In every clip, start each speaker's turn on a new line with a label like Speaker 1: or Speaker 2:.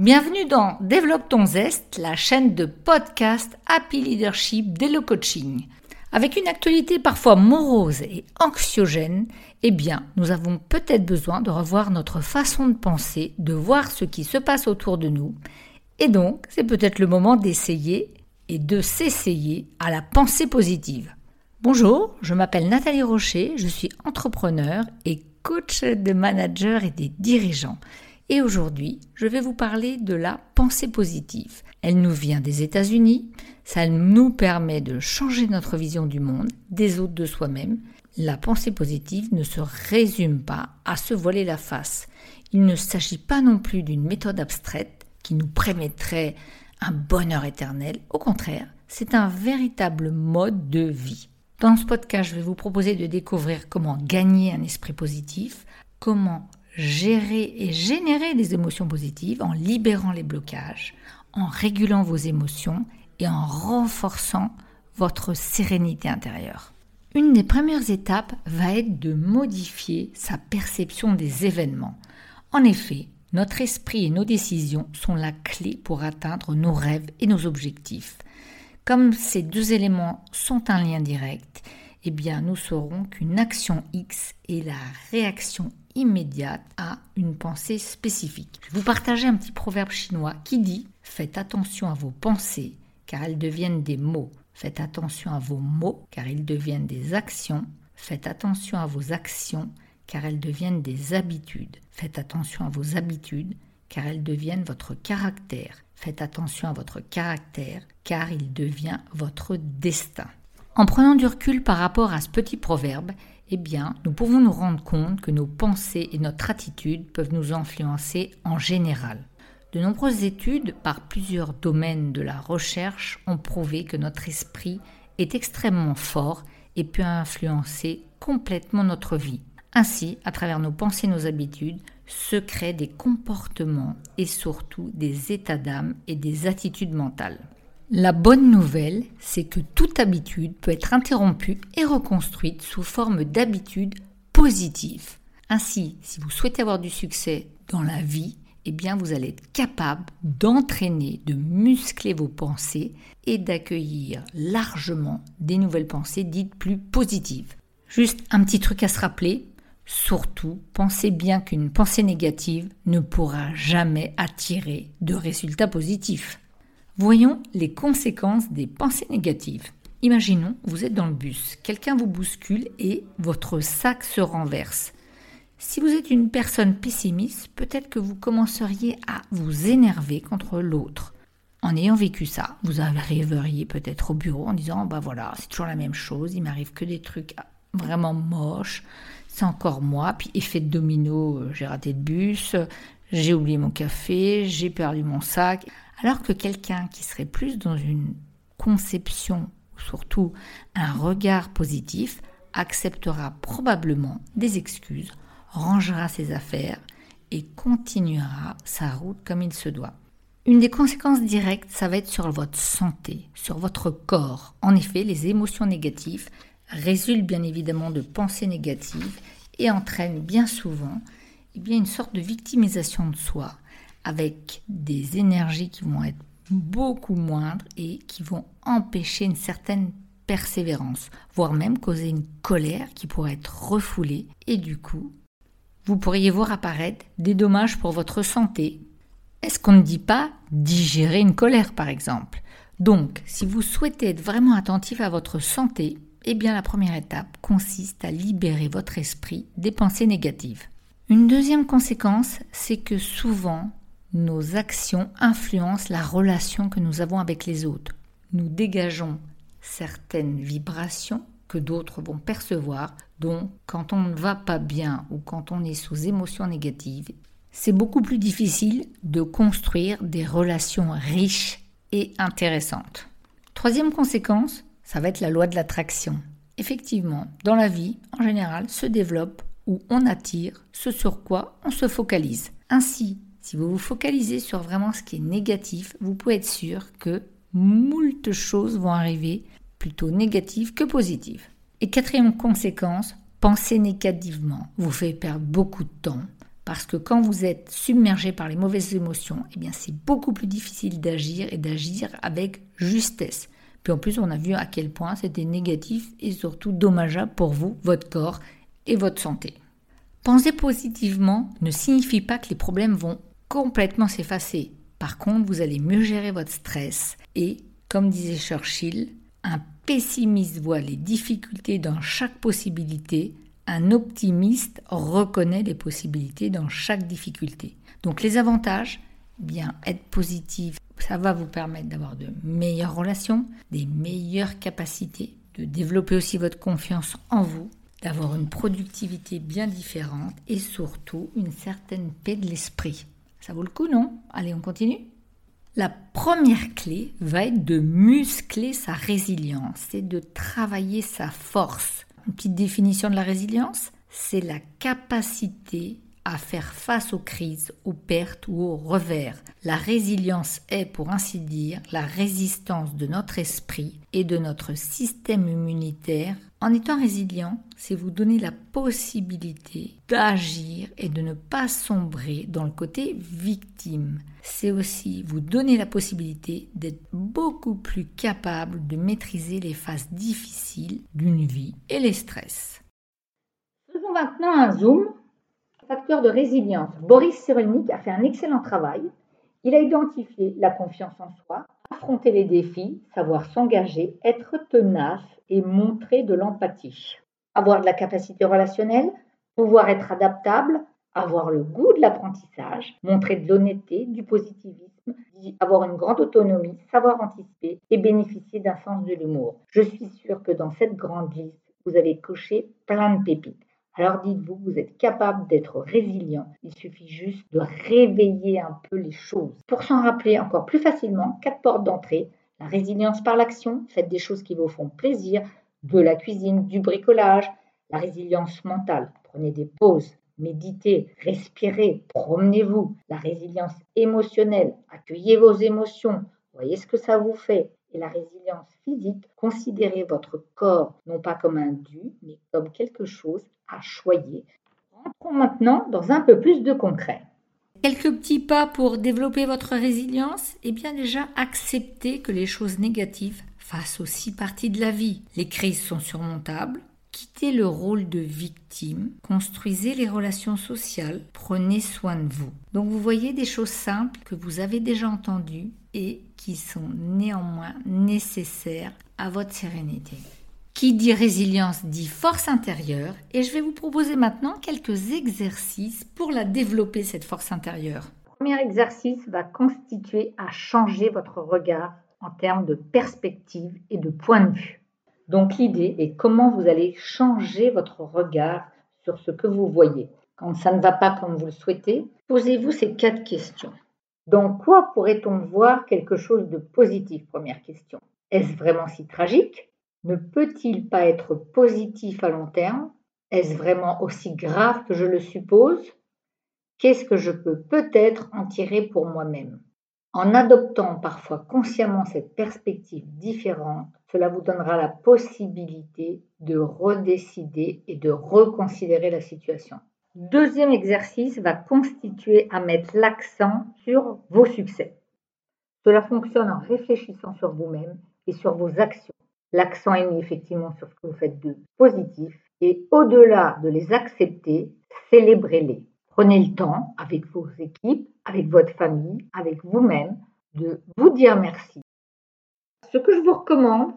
Speaker 1: Bienvenue dans Développe ton zeste, la chaîne de podcast Happy Leadership d'Elo Coaching. Avec une actualité parfois morose et anxiogène, eh bien, nous avons peut-être besoin de revoir notre façon de penser, de voir ce qui se passe autour de nous. Et donc, c'est peut-être le moment d'essayer et de s'essayer à la pensée positive. Bonjour, je m'appelle Nathalie Rocher, je suis entrepreneur et coach de managers et des dirigeants. Et aujourd'hui, je vais vous parler de la pensée positive. Elle nous vient des États-Unis, ça nous permet de changer notre vision du monde, des autres, de soi-même. La pensée positive ne se résume pas à se voiler la face. Il ne s'agit pas non plus d'une méthode abstraite qui nous prémettrait un bonheur éternel. Au contraire, c'est un véritable mode de vie. Dans ce podcast, je vais vous proposer de découvrir comment gagner un esprit positif, comment gérer et générer des émotions positives en libérant les blocages, en régulant vos émotions et en renforçant votre sérénité intérieure. Une des premières étapes va être de modifier sa perception des événements. En effet, notre esprit et nos décisions sont la clé pour atteindre nos rêves et nos objectifs. Comme ces deux éléments sont un lien direct, eh bien nous saurons qu'une action X est la réaction immédiate à une pensée spécifique. Je vous partager un petit proverbe chinois qui dit Faites attention à vos pensées car elles deviennent des mots. Faites attention à vos mots car ils deviennent des actions. Faites attention à vos actions car elles deviennent des habitudes. Faites attention à vos habitudes car elles deviennent votre caractère. Faites attention à votre caractère car il devient votre destin. En prenant du recul par rapport à ce petit proverbe, eh bien, nous pouvons nous rendre compte que nos pensées et notre attitude peuvent nous influencer en général. De nombreuses études par plusieurs domaines de la recherche ont prouvé que notre esprit est extrêmement fort et peut influencer complètement notre vie. Ainsi, à travers nos pensées et nos habitudes, se créent des comportements et surtout des états d'âme et des attitudes mentales. La bonne nouvelle, c'est que toute habitude peut être interrompue et reconstruite sous forme d'habitudes positives. Ainsi, si vous souhaitez avoir du succès dans la vie, eh bien vous allez être capable d'entraîner, de muscler vos pensées et d'accueillir largement des nouvelles pensées dites plus positives. Juste un petit truc à se rappeler, surtout pensez bien qu'une pensée négative ne pourra jamais attirer de résultats positifs. Voyons les conséquences des pensées négatives. Imaginons, vous êtes dans le bus, quelqu'un vous bouscule et votre sac se renverse. Si vous êtes une personne pessimiste, peut-être que vous commenceriez à vous énerver contre l'autre. En ayant vécu ça, vous arriveriez peut-être au bureau en disant bah voilà, c'est toujours la même chose, il m'arrive que des trucs vraiment moches, c'est encore moi, puis effet de domino, euh, j'ai raté le bus, j'ai oublié mon café, j'ai perdu mon sac. Alors que quelqu'un qui serait plus dans une conception, ou surtout un regard positif, acceptera probablement des excuses, rangera ses affaires et continuera sa route comme il se doit. Une des conséquences directes, ça va être sur votre santé, sur votre corps. En effet, les émotions négatives résultent bien évidemment de pensées négatives et entraînent bien souvent eh bien, une sorte de victimisation de soi, avec des énergies qui vont être beaucoup moindres et qui vont empêcher une certaine persévérance, voire même causer une colère qui pourrait être refoulée et du coup, vous pourriez voir apparaître des dommages pour votre santé. Est-ce qu'on ne dit pas digérer une colère par exemple? Donc, si vous souhaitez être vraiment attentif à votre santé, eh bien la première étape consiste à libérer votre esprit des pensées négatives. Une deuxième conséquence, c'est que souvent nos actions influencent la relation que nous avons avec les autres. Nous dégageons certaines vibrations que d'autres vont percevoir, donc quand on ne va pas bien ou quand on est sous émotions négatives, c'est beaucoup plus difficile de construire des relations riches et intéressantes. Troisième conséquence, ça va être la loi de l'attraction. Effectivement, dans la vie, en général, se développe ou on attire ce sur quoi on se focalise. Ainsi, si vous vous focalisez sur vraiment ce qui est négatif, vous pouvez être sûr que moult choses vont arriver plutôt négatives que positives. Et quatrième conséquence, penser négativement vous fait perdre beaucoup de temps Parce que quand vous êtes submergé par les mauvaises émotions, eh c'est beaucoup plus difficile d'agir et d'agir avec justesse. Puis en plus, on a vu à quel point c'était négatif et surtout dommageable pour vous, votre corps et votre santé. Penser positivement ne signifie pas que les problèmes vont complètement s'effacer. Par contre, vous allez mieux gérer votre stress et, comme disait Churchill, un pessimiste voit les difficultés dans chaque possibilité, un optimiste reconnaît les possibilités dans chaque difficulté. Donc les avantages, bien être positif, ça va vous permettre d'avoir de meilleures relations, des meilleures capacités, de développer aussi votre confiance en vous, d'avoir une productivité bien différente et surtout une certaine paix de l'esprit. Ça vaut le coup, non? Allez, on continue la première clé va être de muscler sa résilience, c'est de travailler sa force. Une petite définition de la résilience, c'est la capacité à faire face aux crises, aux pertes ou aux revers. La résilience est, pour ainsi dire, la résistance de notre esprit et de notre système immunitaire. En étant résilient, c'est vous donner la possibilité d'agir et de ne pas sombrer dans le côté victime. C'est aussi vous donner la possibilité d'être beaucoup plus capable de maîtriser les phases difficiles d'une vie et les stress.
Speaker 2: Faisons maintenant un zoom facteur de résilience. Boris Cyrulnik a fait un excellent travail. Il a identifié la confiance en soi, affronter les défis, savoir s'engager, être tenace et montrer de l'empathie. Avoir de la capacité relationnelle, pouvoir être adaptable, avoir le goût de l'apprentissage, montrer de l'honnêteté, du positivisme, avoir une grande autonomie, savoir anticiper et bénéficier d'un sens de l'humour. Je suis sûre que dans cette grande liste, vous avez coché plein de pépites. Alors dites-vous, vous êtes capable d'être résilient. Il suffit juste de réveiller un peu les choses. Pour s'en rappeler encore plus facilement, quatre portes d'entrée. La résilience par l'action, faites des choses qui vous font plaisir, de la cuisine, du bricolage. La résilience mentale, prenez des pauses, méditez, respirez, promenez-vous. La résilience émotionnelle, accueillez vos émotions, voyez ce que ça vous fait et la résilience physique, considérez votre corps non pas comme un dû, mais comme quelque chose à choyer. Rentrons maintenant dans un peu plus de concret.
Speaker 1: Quelques petits pas pour développer votre résilience Eh bien déjà, accepter que les choses négatives fassent aussi partie de la vie. Les crises sont surmontables. Quittez le rôle de victime, construisez les relations sociales, prenez soin de vous. Donc vous voyez des choses simples que vous avez déjà entendues et qui sont néanmoins nécessaires à votre sérénité. Qui dit résilience dit force intérieure et je vais vous proposer maintenant quelques exercices pour la développer, cette force intérieure.
Speaker 2: Le premier exercice va constituer à changer votre regard en termes de perspective et de point de vue. Donc l'idée est comment vous allez changer votre regard sur ce que vous voyez. Quand ça ne va pas comme vous le souhaitez, posez-vous ces quatre questions. Dans quoi pourrait-on voir quelque chose de positif? Première question. Est-ce vraiment si tragique? Ne peut-il pas être positif à long terme? Est-ce vraiment aussi grave que je le suppose? Qu'est-ce que je peux peut-être en tirer pour moi-même? En adoptant parfois consciemment cette perspective différente, cela vous donnera la possibilité de redécider et de reconsidérer la situation. Deuxième exercice va constituer à mettre l'accent sur vos succès. Cela fonctionne en réfléchissant sur vous-même et sur vos actions. L'accent est mis effectivement sur ce que vous faites de positif et au-delà de les accepter, célébrez-les. Prenez le temps avec vos équipes, avec votre famille, avec vous-même, de vous dire merci. Ce que je vous recommande,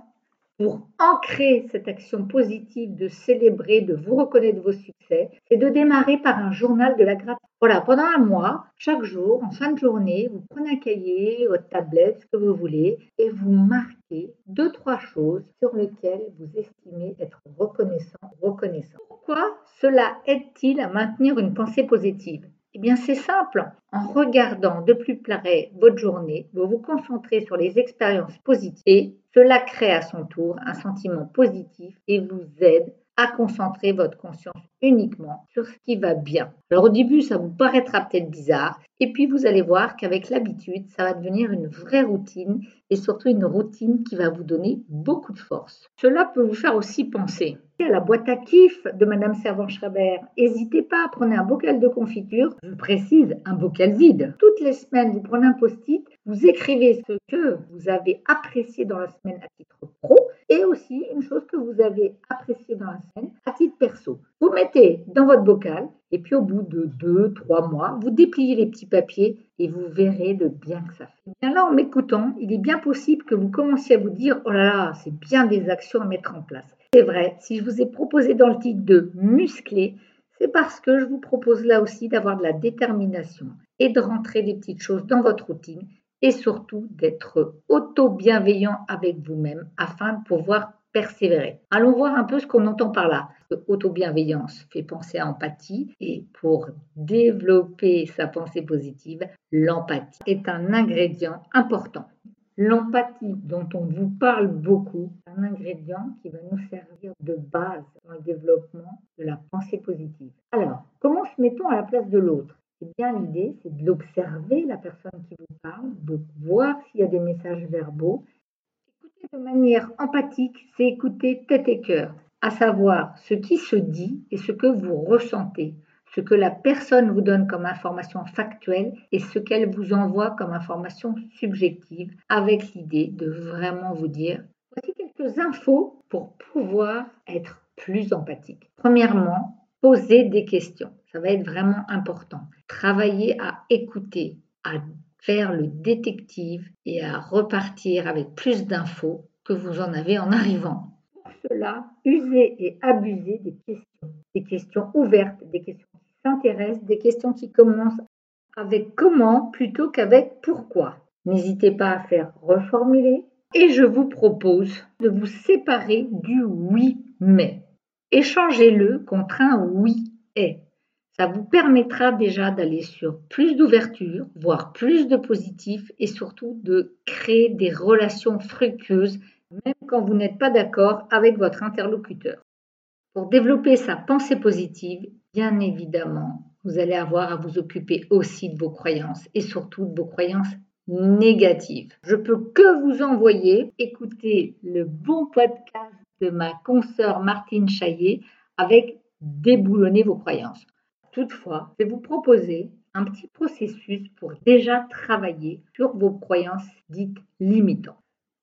Speaker 2: pour ancrer cette action positive de célébrer, de vous reconnaître vos succès, c'est de démarrer par un journal de la gratitude. Voilà, pendant un mois, chaque jour, en fin de journée, vous prenez un cahier, votre tablette, ce que vous voulez, et vous marquez deux, trois choses sur lesquelles vous estimez être reconnaissant, reconnaissant. Pourquoi cela aide-t-il à maintenir une pensée positive? Eh bien, c'est simple. En regardant de plus près votre journée, vous vous concentrez sur les expériences positives et cela crée à son tour un sentiment positif et vous aide à concentrer votre conscience uniquement sur ce qui va bien. Alors au début, ça vous paraîtra peut-être bizarre, et puis vous allez voir qu'avec l'habitude, ça va devenir une vraie routine, et surtout une routine qui va vous donner beaucoup de force. Cela peut vous faire aussi penser à la boîte à kiff de Madame Servan-Schreiber. N'hésitez pas, à prendre un bocal de confiture, je précise, un bocal vide. Toutes les semaines, vous prenez un post-it, vous écrivez ce que vous avez apprécié dans la semaine à titre et aussi une chose que vous avez appréciée dans la semaine à titre perso. Vous mettez dans votre bocal et puis au bout de deux, trois mois, vous dépliez les petits papiers et vous verrez le bien que ça fait. Bien là, en m'écoutant, il est bien possible que vous commenciez à vous dire oh là là, c'est bien des actions à mettre en place. C'est vrai, si je vous ai proposé dans le titre de muscler, c'est parce que je vous propose là aussi d'avoir de la détermination et de rentrer des petites choses dans votre routine et surtout d'être auto-bienveillant avec vous-même afin de pouvoir persévérer. Allons voir un peu ce qu'on entend par là. Auto-bienveillance fait penser à empathie et pour développer sa pensée positive, l'empathie est un ingrédient important. L'empathie dont on vous parle beaucoup, un ingrédient qui va nous servir de base dans le développement de la pensée positive. Alors, comment se mettons à la place de l'autre? Bien, l'idée, c'est de l'observer, la personne qui vous parle, de voir s'il y a des messages verbaux. Écouter de manière empathique, c'est écouter tête et cœur, à savoir ce qui se dit et ce que vous ressentez, ce que la personne vous donne comme information factuelle et ce qu'elle vous envoie comme information subjective, avec l'idée de vraiment vous dire, voici quelques infos pour pouvoir être plus empathique. Premièrement, poser des questions. Ça va être vraiment important. Travailler à écouter, à faire le détective et à repartir avec plus d'infos que vous en avez en arrivant. Pour cela, usez et abusez des questions. Des questions ouvertes, des questions qui s'intéressent, des questions qui commencent avec comment plutôt qu'avec pourquoi. N'hésitez pas à faire reformuler et je vous propose de vous séparer du oui mais. Échangez-le contre un oui et. Ça vous permettra déjà d'aller sur plus d'ouverture, voire plus de positif et surtout de créer des relations fructueuses même quand vous n'êtes pas d'accord avec votre interlocuteur. Pour développer sa pensée positive, bien évidemment, vous allez avoir à vous occuper aussi de vos croyances et surtout de vos croyances négatives. Je peux que vous envoyer écouter le bon podcast de ma consoeur Martine Chaillet avec déboulonner vos croyances. Toutefois, je vais vous proposer un petit processus pour déjà travailler sur vos croyances dites limitantes.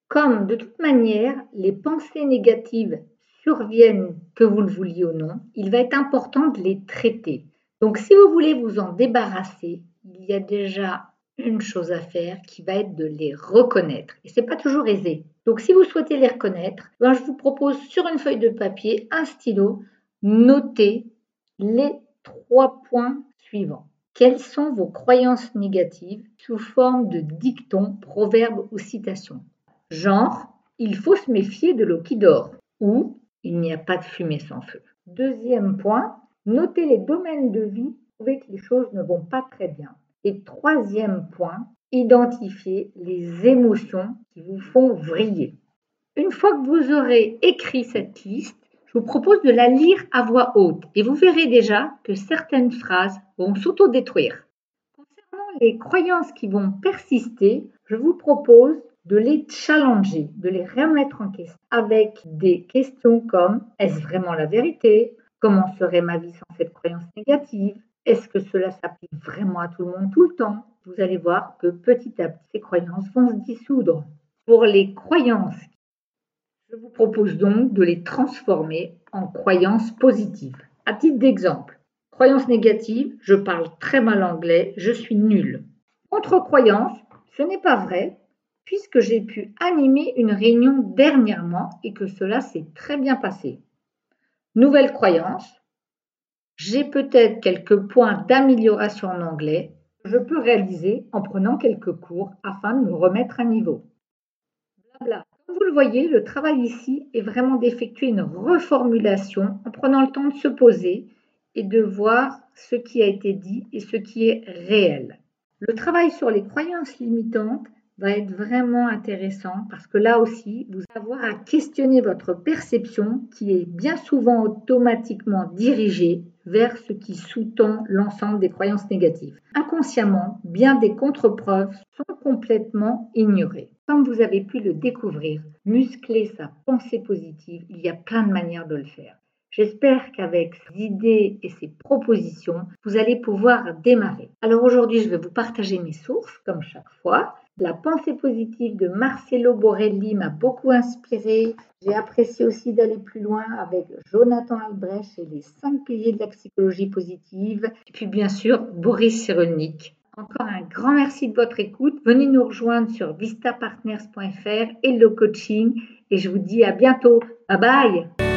Speaker 2: Comme de toute manière, les pensées négatives surviennent que vous le vouliez ou non, il va être important de les traiter. Donc si vous voulez vous en débarrasser, il y a déjà une chose à faire qui va être de les reconnaître. Et ce n'est pas toujours aisé. Donc si vous souhaitez les reconnaître, ben, je vous propose sur une feuille de papier, un stylo, noter les trois points suivants. Quelles sont vos croyances négatives sous forme de dictons, proverbes ou citations? Genre, il faut se méfier de l'eau qui dort ou il n'y a pas de fumée sans feu. Deuxième point, notez les domaines de vie où les choses ne vont pas très bien. Et troisième point, identifiez les émotions qui vous font vriller. Une fois que vous aurez écrit cette liste, je vous propose de la lire à voix haute et vous verrez déjà que certaines phrases vont s'autodétruire. Concernant les croyances qui vont persister, je vous propose de les challenger, de les remettre en question avec des questions comme est-ce vraiment la vérité? Comment serait ma vie sans cette croyance négative? Est-ce que cela s'applique vraiment à tout le monde tout le temps? Vous allez voir que petit à petit, ces croyances vont se dissoudre. Pour les croyances, je vous propose donc de les transformer en croyances positives. À titre d'exemple, croyance négative, je parle très mal anglais, je suis nul. Contre-croyance, ce n'est pas vrai, puisque j'ai pu animer une réunion dernièrement et que cela s'est très bien passé. Nouvelle croyance, j'ai peut-être quelques points d'amélioration en anglais je peux réaliser en prenant quelques cours afin de me remettre à niveau. Blabla. Comme vous le voyez, le travail ici est vraiment d'effectuer une reformulation en prenant le temps de se poser et de voir ce qui a été dit et ce qui est réel. Le travail sur les croyances limitantes va être vraiment intéressant parce que là aussi, vous allez à questionner votre perception qui est bien souvent automatiquement dirigée vers ce qui sous-tend l'ensemble des croyances négatives. Inconsciemment, bien des contre-preuves sont complètement ignorées. Comme vous avez pu le découvrir, muscler sa pensée positive, il y a plein de manières de le faire. J'espère qu'avec ces idées et ces propositions, vous allez pouvoir démarrer. Alors aujourd'hui, je vais vous partager mes sources, comme chaque fois. La pensée positive de Marcelo Borelli m'a beaucoup inspiré. J'ai apprécié aussi d'aller plus loin avec Jonathan Albrecht et les cinq piliers de la psychologie positive. Et puis bien sûr, Boris Cyrulnik. Encore un grand merci de votre écoute. Venez nous rejoindre sur vistapartners.fr et le coaching. Et je vous dis à bientôt. Bye bye